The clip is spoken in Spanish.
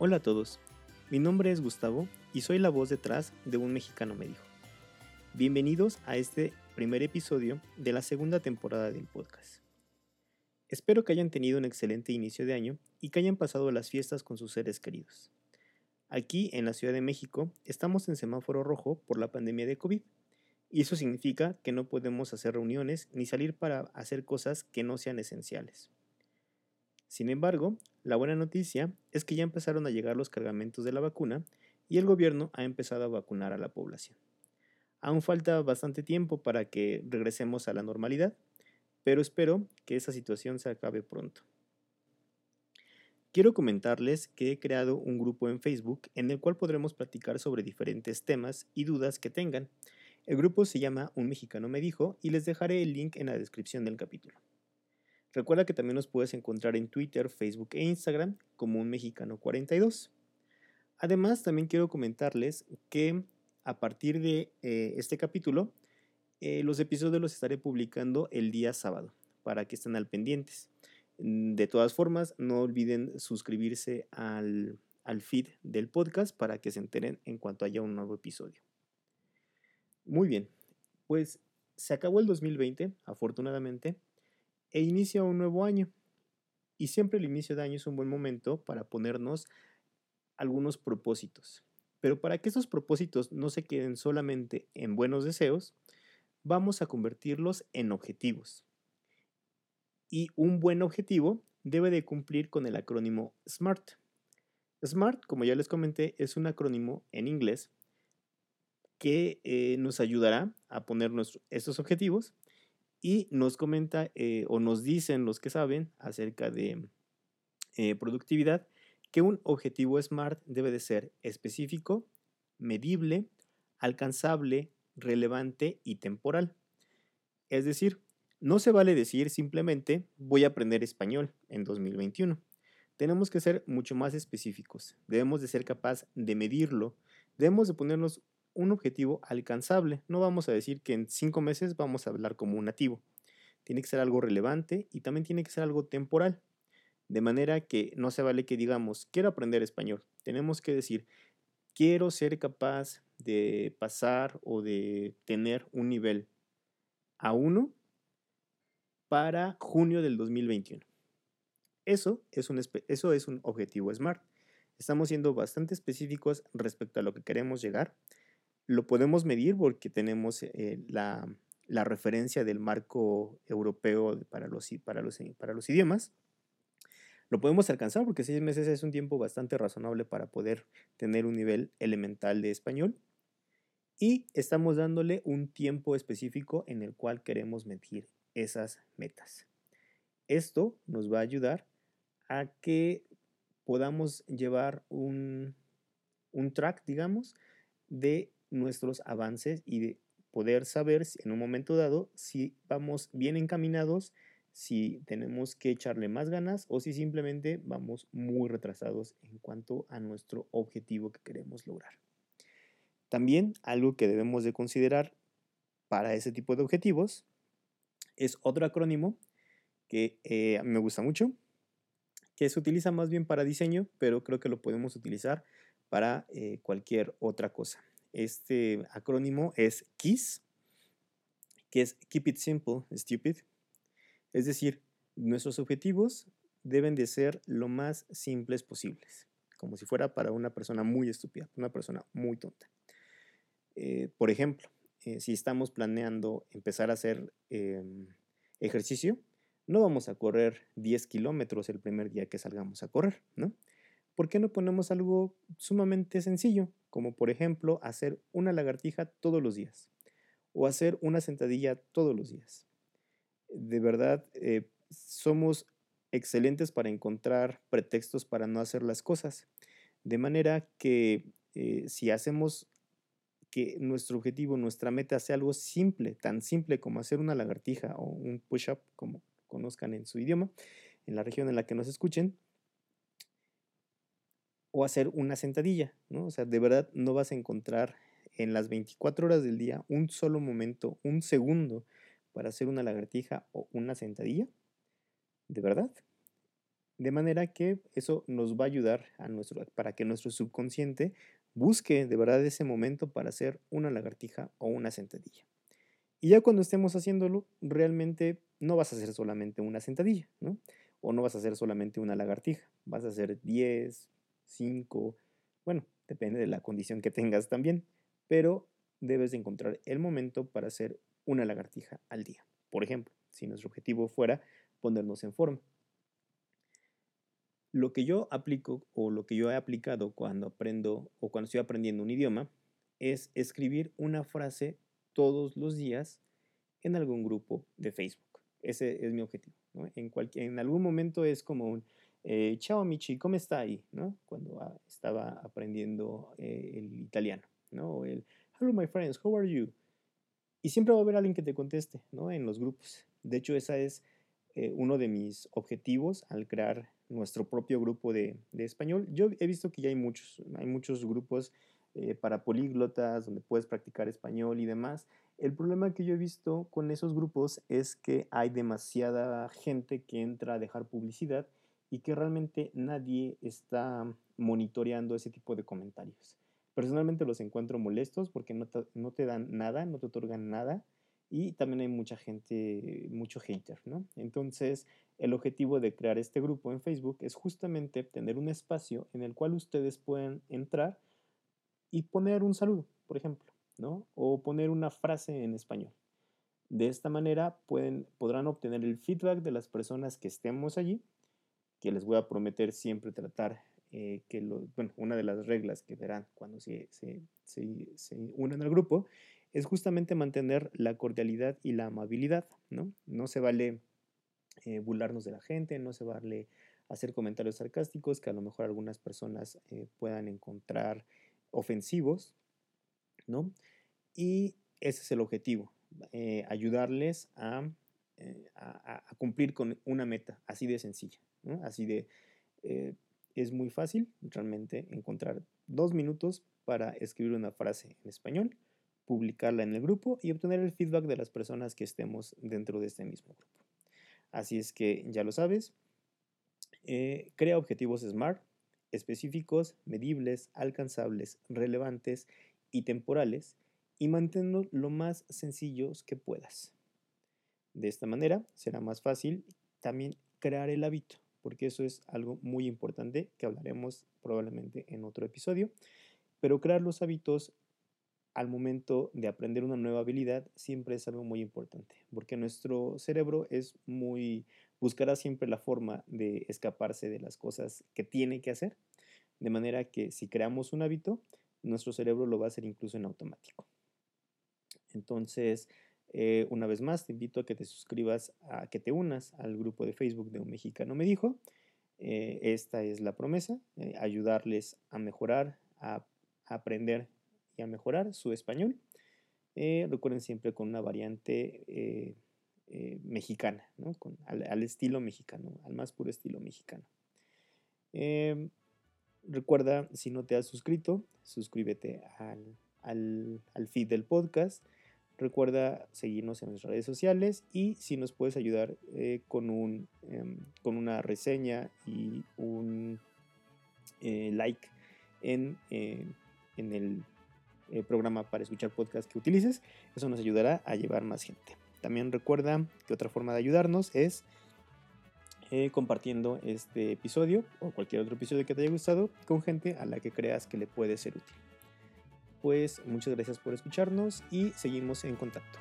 Hola a todos, mi nombre es Gustavo y soy la voz detrás de Un Mexicano Me Dijo. Bienvenidos a este primer episodio de la segunda temporada del podcast. Espero que hayan tenido un excelente inicio de año y que hayan pasado las fiestas con sus seres queridos. Aquí en la Ciudad de México estamos en semáforo rojo por la pandemia de COVID y eso significa que no podemos hacer reuniones ni salir para hacer cosas que no sean esenciales. Sin embargo, la buena noticia es que ya empezaron a llegar los cargamentos de la vacuna y el gobierno ha empezado a vacunar a la población. Aún falta bastante tiempo para que regresemos a la normalidad, pero espero que esa situación se acabe pronto. Quiero comentarles que he creado un grupo en Facebook en el cual podremos platicar sobre diferentes temas y dudas que tengan. El grupo se llama Un mexicano me dijo y les dejaré el link en la descripción del capítulo. Recuerda que también nos puedes encontrar en Twitter, Facebook e Instagram como un mexicano 42. Además, también quiero comentarles que a partir de eh, este capítulo, eh, los episodios los estaré publicando el día sábado para que estén al pendientes. Mm, de todas formas, no olviden suscribirse al, al feed del podcast para que se enteren en cuanto haya un nuevo episodio. Muy bien, pues se acabó el 2020, afortunadamente, e inicia un nuevo año. Y siempre el inicio de año es un buen momento para ponernos algunos propósitos. Pero para que esos propósitos no se queden solamente en buenos deseos, vamos a convertirlos en objetivos. Y un buen objetivo debe de cumplir con el acrónimo SMART. SMART, como ya les comenté, es un acrónimo en inglés que eh, nos ayudará a poner estos objetivos y nos comenta eh, o nos dicen los que saben acerca de eh, productividad que un objetivo SMART debe de ser específico, medible, alcanzable, relevante y temporal. Es decir, no se vale decir simplemente voy a aprender español en 2021. Tenemos que ser mucho más específicos. Debemos de ser capaz de medirlo. Debemos de ponernos un objetivo alcanzable. No vamos a decir que en cinco meses vamos a hablar como un nativo. Tiene que ser algo relevante y también tiene que ser algo temporal. De manera que no se vale que digamos, quiero aprender español. Tenemos que decir, quiero ser capaz de pasar o de tener un nivel A1 para junio del 2021. Eso es un, eso es un objetivo SMART. Estamos siendo bastante específicos respecto a lo que queremos llegar lo podemos medir porque tenemos eh, la, referencia del marco europeo para los, para, los, para los idiomas. Lo podemos alcanzar porque seis meses es un tiempo bastante razonable para poder tener un nivel elemental de español. Y estamos dándole un tiempo específico en el cual queremos medir esas metas. Esto nos va a ayudar a que podamos llevar un, un track, digamos, de nuestros avances y de poder saber en un momento dado si vamos bien encaminados, si tenemos que echarle más ganas o si simplemente vamos muy retrasados en cuanto a nuestro objetivo que queremos lograr. También algo que debemos de considerar para ese tipo de objetivos es otro acrónimo que eh, me gusta mucho, que se utiliza más bien para diseño, pero creo que lo podemos utilizar para eh, cualquier otra cosa. Este acrónimo es KISS, que es Keep It Simple, Stupid. Es decir, nuestros objetivos deben de ser lo más simples posibles, como si fuera para una persona muy estúpida, una persona muy tonta. Eh, por ejemplo, eh, si estamos planeando empezar a hacer em, ejercicio, no vamos a correr 10 kilómetros el primer día que salgamos a correr, ¿no? ¿por qué no ponemos algo sumamente sencillo? Como por ejemplo hacer una lagartija todos los días o hacer una sentadilla todos los días. De verdad, eh, somos excelentes para encontrar pretextos para no hacer las cosas. De manera que eh, si hacemos que nuestro objetivo, nuestra meta sea algo simple, tan simple como hacer una lagartija o un push-up, como conozcan en su idioma, en la región en la que nos escuchen, o hacer una sentadilla, ¿no? O sea, de verdad no vas a encontrar en las 24 horas del día un solo momento, un segundo para hacer una lagartija o una sentadilla. ¿De verdad? De manera que eso nos va a ayudar a nuestro, para que nuestro subconsciente busque de verdad ese momento para hacer una lagartija o una sentadilla. Y ya cuando estemos haciéndolo, realmente no vas a hacer solamente una sentadilla, ¿no? O no vas a hacer solamente una lagartija, vas a hacer 10, 5, bueno, depende de la condición que tengas también, pero debes de encontrar el momento para hacer una lagartija al día. Por ejemplo, si nuestro objetivo fuera ponernos en forma. Lo que yo aplico o lo que yo he aplicado cuando aprendo o cuando estoy aprendiendo un idioma es escribir una frase todos los días en algún grupo de Facebook. Ese es mi objetivo. En, en algún momento es como un eh, Chao Michi, ¿cómo está ahí? ¿no? Cuando ah, estaba aprendiendo eh, el italiano. ¿no? el Hello my friends, how are you? Y siempre va a haber alguien que te conteste ¿no? en los grupos. De hecho, ese es eh, uno de mis objetivos al crear nuestro propio grupo de, español. Yo he visto que ya hay muchos, hay muchos grupos eh, para políglotas donde puedes practicar español y demás. El problema que yo he visto con esos grupos es que hay demasiada gente que entra a dejar publicidad y que realmente nadie está monitoreando ese tipo de comentarios. Personalmente los encuentro molestos porque no te dan nada, no te otorgan nada y también hay mucha gente, mucho hater, ¿no? Entonces, el objetivo de crear este grupo en Facebook es justamente tener un espacio en el cual ustedes puedan entrar y poner un saludo, por ejemplo, ¿no? O poner una frase en español. De esta manera pueden, podrán obtener el feedback de las personas que estemos allí, que les voy a prometer siempre tratar eh, que, lo, bueno, una de las reglas que verán cuando se, se, se, unan al grupo es justamente mantener la cordialidad y la amabilidad, ¿no? No se vale eh, burlarnos de la gente, no se vale hacer comentarios sarcásticos que a lo mejor algunas personas eh, puedan encontrar ofensivos, ¿no? Y ese es el objetivo, ayudarles a, a, cumplir con una meta así de sencilla. Así de, es muy fácil realmente encontrar dos minutos para escribir una frase en español publicarla en el grupo y obtener el feedback de las personas que estemos dentro de este mismo grupo. Así es que ya lo sabes, eh, crea objetivos SMART, específicos, medibles, alcanzables, relevantes y temporales y manténlos lo más sencillos que puedas. De esta manera será más fácil también crear el hábito, porque eso es algo muy importante que hablaremos probablemente en otro episodio. Pero crear los hábitos al momento de aprender una nueva habilidad siempre es algo muy importante, porque nuestro cerebro es muy buscará siempre la forma de escaparse de las cosas que tiene que hacer, de manera que si creamos un hábito, nuestro cerebro lo va a hacer incluso en automático. Entonces, eh, una vez más, te invito a que te suscribas, a que te unas al grupo de Facebook de Un Mexicano Me Dijo. Eh, esta es la promesa, eh, ayudarles a mejorar, a aprender a mejorar su español. Recuerden siempre con una variante mexicana, al, estilo mexicano, al más puro estilo mexicano. Recuerda, si no te has suscrito, suscríbete al, feed del podcast. Recuerda seguirnos en nuestras redes sociales y si nos puedes ayudar con, un, em, con una reseña y un like en, en el eh, programa para escuchar podcast que utilices. Eso nos ayudará a llevar más gente. También recuerda que otra forma de ayudarnos es eh, compartiendo este episodio o cualquier otro episodio que te haya gustado con gente a la que creas que le puede ser útil. Pues muchas gracias por escucharnos y seguimos en contacto.